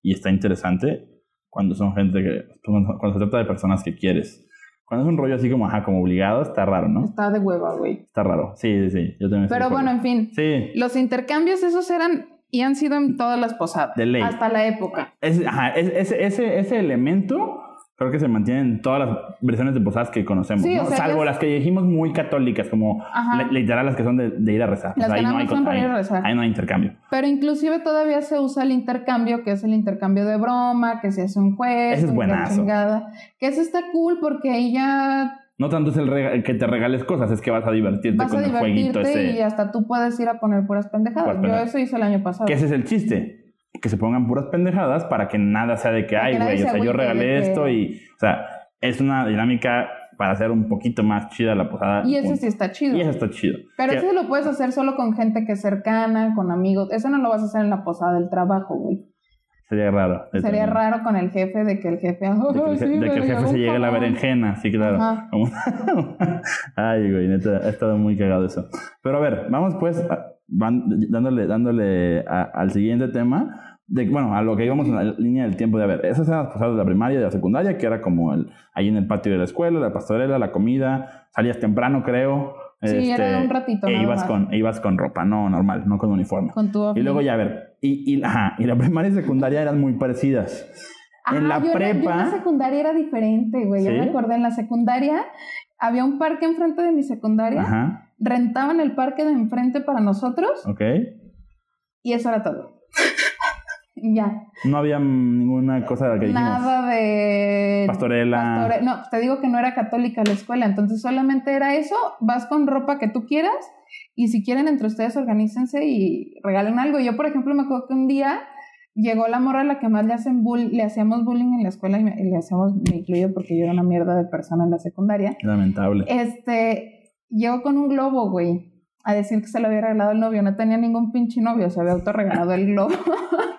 y está interesante cuando son gente que... Cuando se trata de personas que quieres. Cuando es un rollo así como, ajá, como obligado, está raro, ¿no? Está de hueva, güey. Está raro. Sí, sí, sí. Yo también estoy Pero bueno, en fin. Sí. Los intercambios esos eran y han sido en todas las posadas. De ley. Hasta la época. Es- ajá, es- ese, ese, ese elemento creo que se mantiene en todas las versiones de posadas que conocemos, Sí, ¿no? o sea, Salvo las que dijimos muy católicas, como Ajá. literal las que son de, de ir a rezar. Las que ahí, nada no hay, más son co- para ahí- ir a rezar. ahí no hay intercambio. Pero inclusive todavía se usa el intercambio, que es el intercambio de broma, que se hace un juez. Ese es buenazo. chingada. Que eso está cool porque ahí ya No tanto es el que te regales cosas, es que vas a divertirte vas a con el jueguito divertirte y ese. hasta tú puedes ir a poner puras pendejadas. Puras Yo eso hice el año pasado. Que ese es el chiste. Que se pongan puras pendejadas para que nada sea de que, ay, güey, o se sea, yo regalé que- esto y, o sea, es una dinámica para hacer un poquito más chida la posada. Y punto. sí está chido. Y eso está chido. Pero Que- eso lo puedes hacer solo con gente que es cercana, con amigos. Eso no lo vas a hacer en la posada del trabajo, güey. Sería raro. Sería raro con el jefe de que el jefe... De que el, "Ay, je- sí, de que el jefe se llegue a la jamón". berenjena, sí, claro. (laughs) Ay, güey, neta, ha estado muy cagado eso. Pero a ver, vamos pues a- van dándole, dándole a- al siguiente tema. De, bueno, a lo que íbamos en la línea del tiempo de, a ver, esas eran las posadas de la primaria y de la secundaria, que era como el, ahí en el patio de la escuela, la pastorela, la comida, salías temprano, creo. este, Sí, era un ratito E ibas con, e ibas con ropa, no normal, no con uniforme. Con tu Y luego ya, a ver, y, y, ajá, y la primaria y secundaria eran muy parecidas. en la yo era- yo en prepa- la secundaria era diferente, güey. ¿Sí? me acordé. En la secundaria había un parque enfrente de mi secundaria. Ajá, Rentaban el parque de enfrente para nosotros ok. y eso era todo. (laughs) ya. No había ninguna cosa que dijimos. Nada de. Pastorela. pastore- No, te digo que no era católica la escuela, entonces solamente era eso. Vas con ropa que tú quieras y si quieren entre ustedes organícense y regalen algo. Yo, por ejemplo, me acuerdo que un día llegó la morra a la que más le hacen bull le hacíamos bullying en la escuela y, me- y le hacíamos, me incluyo porque yo era una mierda de persona en la secundaria. Lamentable. Este, llegó con un globo, güey, a decir que se lo había regalado el novio. No tenía ningún pinche novio, se había autorregalado el globo. (laughs)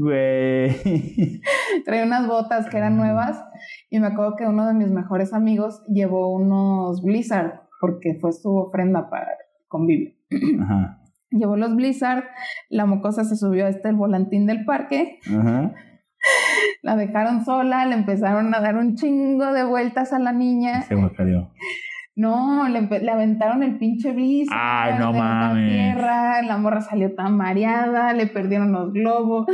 Güey. (laughs) Traía unas botas que eran nuevas y me acuerdo que uno de mis mejores amigos llevó unos Blizzard porque fue su ofrenda para el convivio. (clears throat) Ajá. Llevó los Blizzard, la mocosa se subió a este el volantín del parque, Ajá. la dejaron sola, le empezaron a dar un chingo de vueltas a la niña. Se guacareó. No, le, le aventaron el pinche Blizzard. Ay, no mames. tierra, la morra salió tan mareada, le perdieron los globos.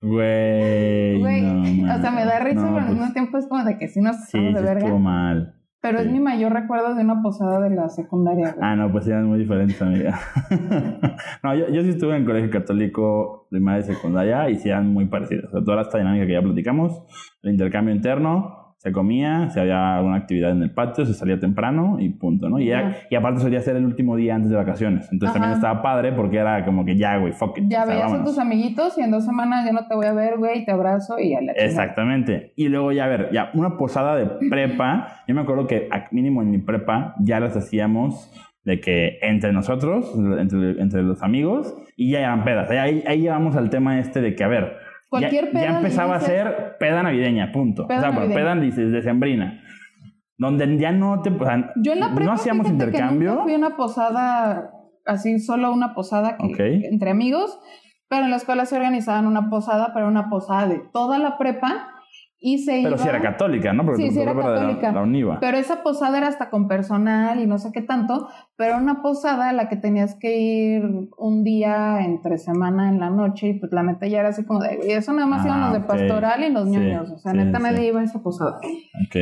Güey. Güey, no (laughs) o sea, me da risa, No, pero al pues, mismo tiempo es como de que sí nos pasamos sí de verga. estuvo mal. Pero Sí. es mi mayor recuerdo de una posada de la secundaria, güey. Ah, no, pues eran muy diferentes, amiga. (laughs) no, yo, yo sí estuve en colegio católico primaria y secundaria y sí eran muy parecidos. O sea, toda esta dinámica que ya platicamos, el intercambio interno, se comía, si había alguna actividad en el patio, se salía temprano y punto, ¿no? Y, Ya. y aparte solía ser el último día antes de vacaciones. Entonces Ajá. también estaba padre porque era como que ya, güey, fuck it. Ya o sea, veías a tus amiguitos y en dos semanas ya no te voy a ver, güey, te abrazo y ya la. Exactamente. Y luego ya, a ver, ya una posada de prepa. Yo me acuerdo que mínimo en mi prepa ya las hacíamos de que entre nosotros, entre, entre los amigos, y ya eran pedas. Ahí, ahí llevamos al tema este de que, a ver, Cualquier ya peda empezaba a ser peda navideña, punto. Peda o sea, navideña. peda dices decembrina. Donde ya no te... o sea, Yo en la prepa, no hacíamos que intercambio. nunca fui a una posada, así solo una posada que- entre amigos, pero en la escuela se organizaban una posada, pero una posada de toda la prepa y se Pero iba... sí era católica, ¿no? Porque Sí, sí era de la- católica. La, UNIVA. Pero esa posada era hasta con personal y no sé qué tanto, pero una posada a la que tenías que ir un día entre semana en la noche y pues la neta ya era así como de, "Güey, eso nada más Ah, iban los de ok. pastoral y los Sí, niños, o sea, sí, neta nadie iba a esa posada. Ok.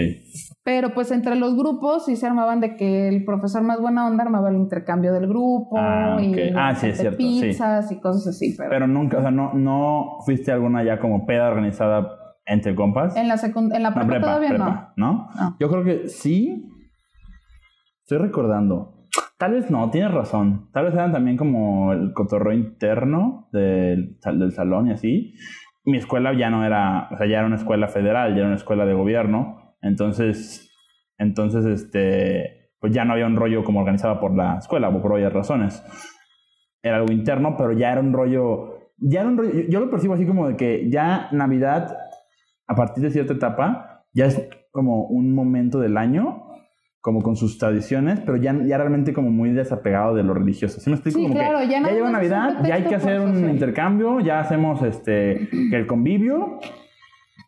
Pero pues entre los grupos sí se armaban de que el profesor más buena onda armaba el intercambio del grupo Ah, y Ah, sí, es de cierto, pizzas y cosas así, pero, Pero nunca, o sea, no, no fuiste alguna ya como peda organizada entre compas. en la en la No, prepa, prepa, todavía prepa, ¿no? No. Yo creo que sí. Estoy recordando. Tal vez no, tienes razón. Tal vez eran también como el cotorreo interno del, del salón y así. Mi escuela ya no era, o sea, ya era una escuela federal, ya era una escuela de gobierno. Entonces, entonces, este, pues ya no había un rollo como organizado por la escuela, por varias razones. Era algo interno, pero ya era un rollo, ya era un rollo, yo, yo lo percibo así como de que ya Navidad, a partir de cierta etapa, ya es como un momento del año, como con sus tradiciones, pero ya, ya realmente como muy desapegado de lo religioso. ¿Sí me explico? Sí, como claro, que ya más es un Navidad, ya hay que hacer un intercambio, ya hacemos este el convivio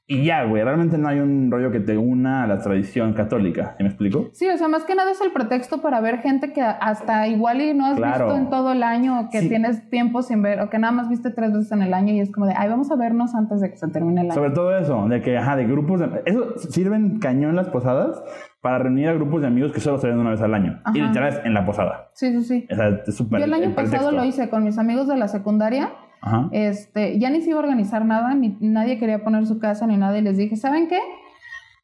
Y ya, güey, realmente no hay un rollo que te una a la tradición católica, ¿me explico? Sí, o sea, más que nada es el pretexto para ver gente que hasta igual y no has Claro. visto en todo el año, o que Sí. tienes tiempo sin ver, o que nada más viste tres veces en el año y es como de, ay, vamos a vernos antes de que se termine el año. Sobre todo eso, de que, ajá, de grupos de... Eso sirven cañón las posadas para reunir a grupos de amigos que solo se ven una vez al año. Y Ajá. literal es en la posada. Sí, sí, sí. O sea, es súper... Yo el año pasado pretexto. lo hice con mis amigos de la secundaria. Ajá. Este, ya ni se iba a organizar nada, ni nadie quería poner su casa ni nada, y les dije, ¿saben qué?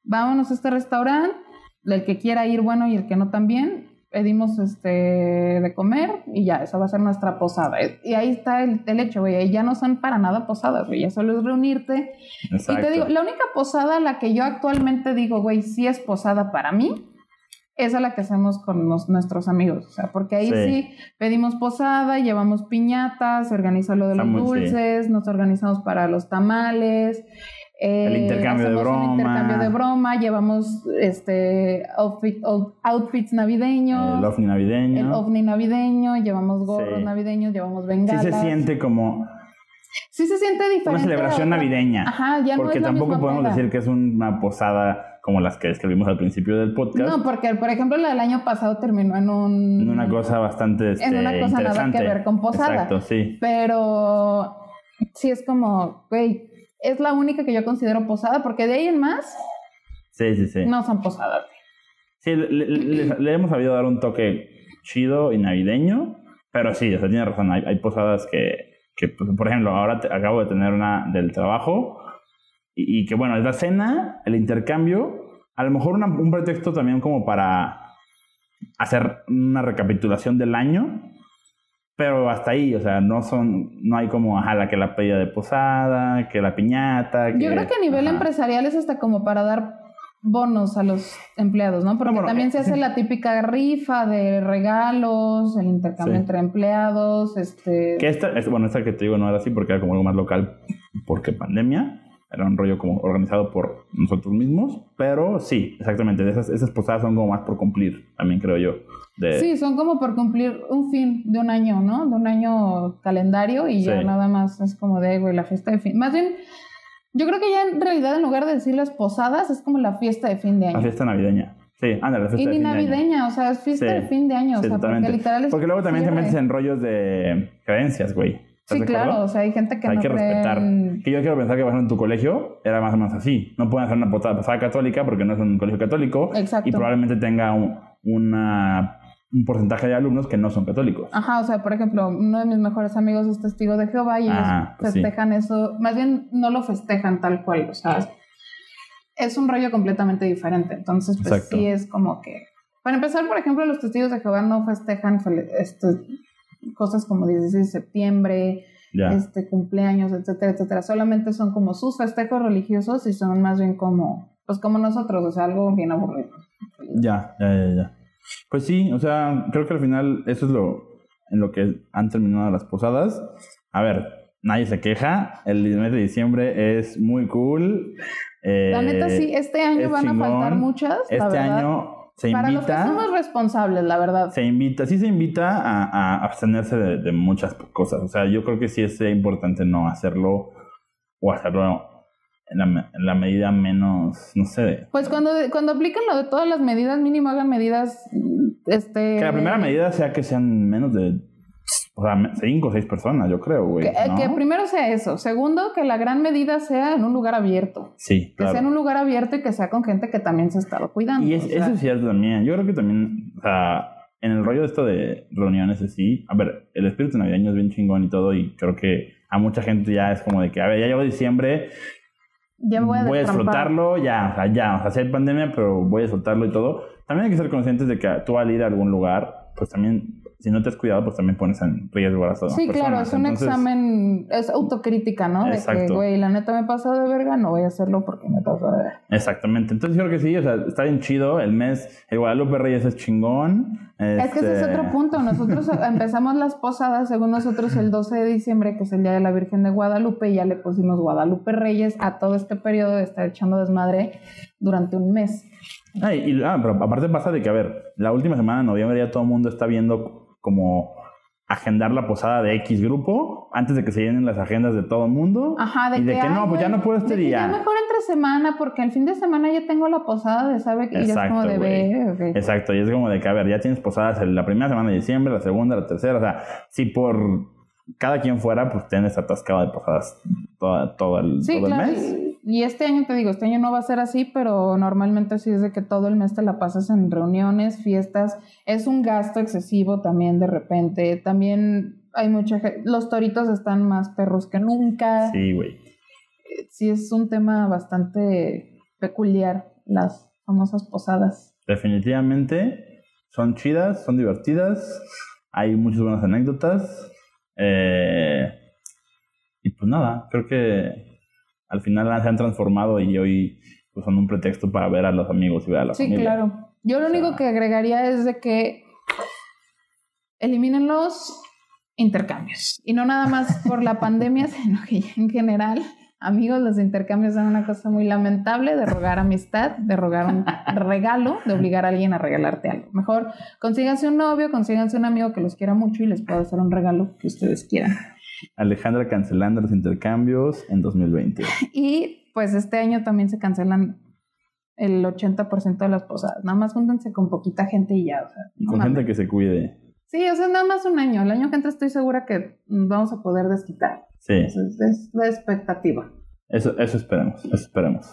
Vámonos a este restaurante, el que quiera ir, bueno, y el que no también, pedimos este de comer y ya, esa va a ser nuestra posada. Y ahí está el, el hecho, güey, ya no son para nada posadas, güey, ya solo es reunirte. Exacto. Y te digo, la única posada a la que yo actualmente digo, güey, sí es posada para mí, es a la que hacemos con los- nuestros amigos. O sea, porque ahí Sí. sí. pedimos posada, llevamos piñatas, se organiza lo de Está los muy- sí. dulces, nos organizamos para los tamales. eh, El intercambio de broma. Un intercambio de broma, llevamos este outfit- out- outfits navideños. El ovni navideño. el ovni navideño, llevamos gorros Sí. navideños, llevamos sí bengalas. se siente como Sí se siente diferente. una celebración navideña. Ajá, ya no porque es la tampoco misma podemos decir que es una posada como las que describimos al principio del podcast. No, porque por ejemplo la del año pasado terminó en un... en una cosa bastante este, En una cosa nada que ver con posada. Exacto, sí. Pero sí es como, güey, es la única que yo considero posada, porque de ahí en más Sí, sí, sí. no son posadas. Sí, le, le- le- le hemos sabido dar un toque chido y navideño, pero sí, o sea, tiene razón. Hay, hay posadas que, que, pues, por ejemplo, ahora te- acabo de tener una del trabajo y, y que, bueno, es la cena, el intercambio, a lo mejor una- un pretexto también como para hacer una recapitulación del año, pero hasta ahí, o sea, no son, no hay como, ajá, la que la pedida de posada, que la piñata. Yo creo que a nivel ajá. empresarial es hasta como para dar bonos a los empleados, ¿no? Porque No, bueno, también eh, se hace sí. la (laughs) típica rifa de regalos, el intercambio Sí. entre empleados, este... Que esta, es- bueno, esta que te digo no era así porque era como algo más local, porque pandemia, era un rollo como organizado por nosotros mismos, pero sí, exactamente, esas, esas posadas son como más por cumplir, también creo yo. De, Sí, son como por cumplir un fin de un año, ¿no? De un año calendario y ya Sí. nada más es como de, güey, la fiesta de fin. Más bien, yo creo que ya en realidad en lugar de decir las posadas es como la fiesta de fin de La año. fiesta navideña. Sí, anda, la fiesta Y de fin de año. navideña, o sea, es fiesta Sí. de fin de año, o Sí, sea, totalmente. porque literal es Porque luego también te cierre. metes en rollos de creencias, güey. ¿Estás Sí, acuerdo? claro, o sea, hay gente que hay no que cree respetar. Que yo quiero pensar que, por ejemplo, en tu colegio era más o menos así. No pueden hacer una posada, católica porque no es un colegio católico. Exacto. Y probablemente tenga un, una- un porcentaje de alumnos que no son católicos. Ajá, o sea, por ejemplo, uno de mis mejores amigos es testigo de Jehová y ellos Ah, pues sí. festejan eso, más bien no lo festejan tal cual, o sea, es un rollo completamente diferente. Entonces, pues Exacto. sí es como que. Para empezar, por ejemplo, los testigos de Jehová no festejan este, cosas como 16 de septiembre, este cumpleaños, etcétera, etcétera. Solamente son como sus festejos religiosos y son más bien como, pues como nosotros, o sea, algo bien aburrido. Ya, ya, ya, ya. Pues sí, o sea, creo que al final eso es lo en lo que han terminado las posadas. A ver, nadie se queja. El mes de diciembre es muy cool. Eh, La neta, sí, este año es van a faltar muchas. la Este verdad. año se Para los que somos responsables, la verdad. Se invita, sí se invita a, a abstenerse de, de muchas cosas. O sea, yo creo que sí es importante no hacerlo o hacerlo en la, en la medida menos, no sé, Pues cuando, cuando apliquen lo de todas las medidas, mínimo hagan medidas, este... Que la primera medida sea que sean menos de o sea, cinco o seis personas, yo creo, güey. Que, eh, ¿no? que primero sea eso. Segundo, que la gran medida sea en un lugar abierto. Sí, Que claro. sea en un lugar abierto y que sea con gente que también se ha estado cuidando. Y es- o sea, eso sí es también. Yo creo que también, o sea, en el rollo de esto de reuniones así, a ver, el espíritu navideño es bien chingón y todo, y creo que a mucha gente ya es como de que, a ver, ya llegó diciembre, ya voy a, voy a disfrutarlo, ya, o sea, ya, o sea, sí hay pandemia, pero voy a disfrutarlo y todo. También hay que ser conscientes de que tú al ir a algún lugar, pues también, si no te has cuidado, pues también pones en riesgo a las demás Sí, claro, es un Entonces, examen, es autocrítica, ¿no? De que, Exacto. güey, la neta me pasó de verga, no voy a hacerlo porque me pasó de verga. Exactamente. Entonces yo creo que sí, o sea, está bien chido. El mes, el Guadalupe Reyes es chingón. Es que ese es Este, otro punto. (laughs) Nosotros empezamos las posadas, según nosotros, el 12 de diciembre, que es el Día de la Virgen de Guadalupe, y ya le pusimos Guadalupe Reyes a todo este periodo de estar echando desmadre durante un mes. Y, ah, pero aparte pasa de que, a ver, la última semana de noviembre ya todo el mundo está viendo como agendar la posada de X grupo antes de que se llenen las agendas de todo el mundo. Ajá, de y de que, no, pues ya no puedo este de que día. Ya mejor entre semana, porque al fin de semana ya tengo la posada de sabe que ya es como de ver. Exacto, y es como de que, a ver, ya tienes posadas la primera semana de diciembre, la segunda, la tercera, o sea, si por cada quien fuera, pues tienes atascado de posadas toda, todo el, Sí, todo el claro. mes. Y este año te digo, este año no va a ser así, pero normalmente sí es de que todo el mes te la pasas en reuniones, fiestas. Es un gasto excesivo también de repente. También hay mucha gente. Los toritos están más perros que nunca. Sí, güey. Sí, es un tema bastante peculiar, las famosas posadas. Definitivamente son chidas, son divertidas, hay muchas buenas anécdotas. eh, y pues nada, creo que al final se han transformado y hoy pues, son un pretexto para ver a los amigos y ver a la Sí, familia. claro. Yo lo O sea- único que agregaría es de que eliminen los intercambios. Y no nada más por la (laughs) pandemia, sino que ya en general, amigos, los intercambios son una cosa muy lamentable de rogar amistad, de rogar un (laughs) regalo, de obligar a alguien a regalarte algo. Mejor consíganse un novio, consíganse un amigo que los quiera mucho y les pueda hacer un regalo que ustedes quieran. Alejandra cancelando los intercambios en 2020. Y pues este año también se cancelan el 80% de las posadas. Nada más júntense con poquita gente y ya. O sea, Y con gente que se cuide. Sí, o sea, nada más un año. El año que entra estoy segura que vamos a poder desquitar. Sí, Esa es, la expectativa. eso, eso esperemos, eso esperemos.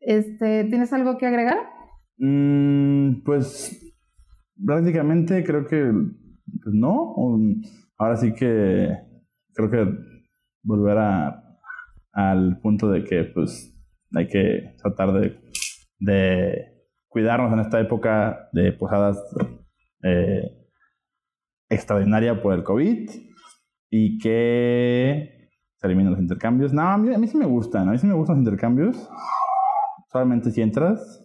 Este, ¿Tienes algo que agregar? Mm, pues prácticamente creo que pues no. Ahora sí que creo que volver a, al punto de que pues hay que tratar de, de cuidarnos en esta época de posadas eh, extraordinaria por el COVID y que se eliminen los intercambios. No, a mí, a mí sí me gustan, a mí sí me gustan los intercambios. Solamente si entras,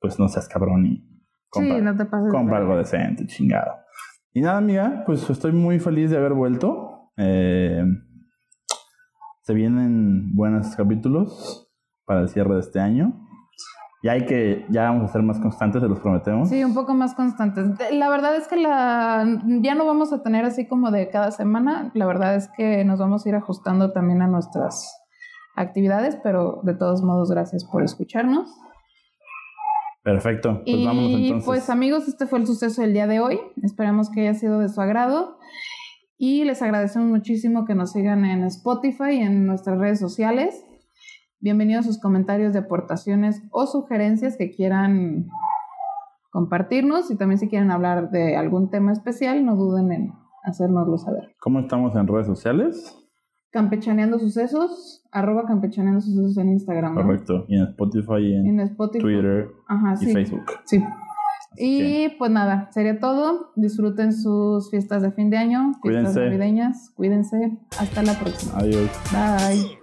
pues no seas cabrón y compra, sí, no te pases. compra algo decente, chingado. Y nada, amiga, pues estoy muy feliz de haber vuelto. Eh, se vienen buenos capítulos para el cierre de este año. Ya hay que, ya vamos a ser más constantes, se los prometemos. Sí, un poco más constantes. La verdad es que la, ya no vamos a tener así como de cada semana. La verdad es que nos vamos a ir ajustando también a nuestras actividades, pero de todos modos, gracias por escucharnos. Perfecto, pues y vámonos entonces. pues amigos, este fue el suceso del día de hoy. Esperamos que haya sido de su agrado. Y les agradecemos muchísimo que nos sigan en Spotify y en nuestras redes sociales. Bienvenidos sus comentarios de aportaciones o sugerencias que quieran compartirnos. Y también si quieren hablar de algún tema especial, no duden en hacérnoslo saber. ¿Cómo estamos en redes sociales? Campechaneando sucesos, arroba campechaneando sucesos en Instagram. ¿no? Correcto. Y en Spotify, y en En Spotify. Twitter Ajá, y sí. Facebook. Sí. Así Y que, pues nada, sería todo. Disfruten sus fiestas de fin de año, fiestas Cuídense. navideñas. Cuídense. Hasta la próxima. adiós. Bye.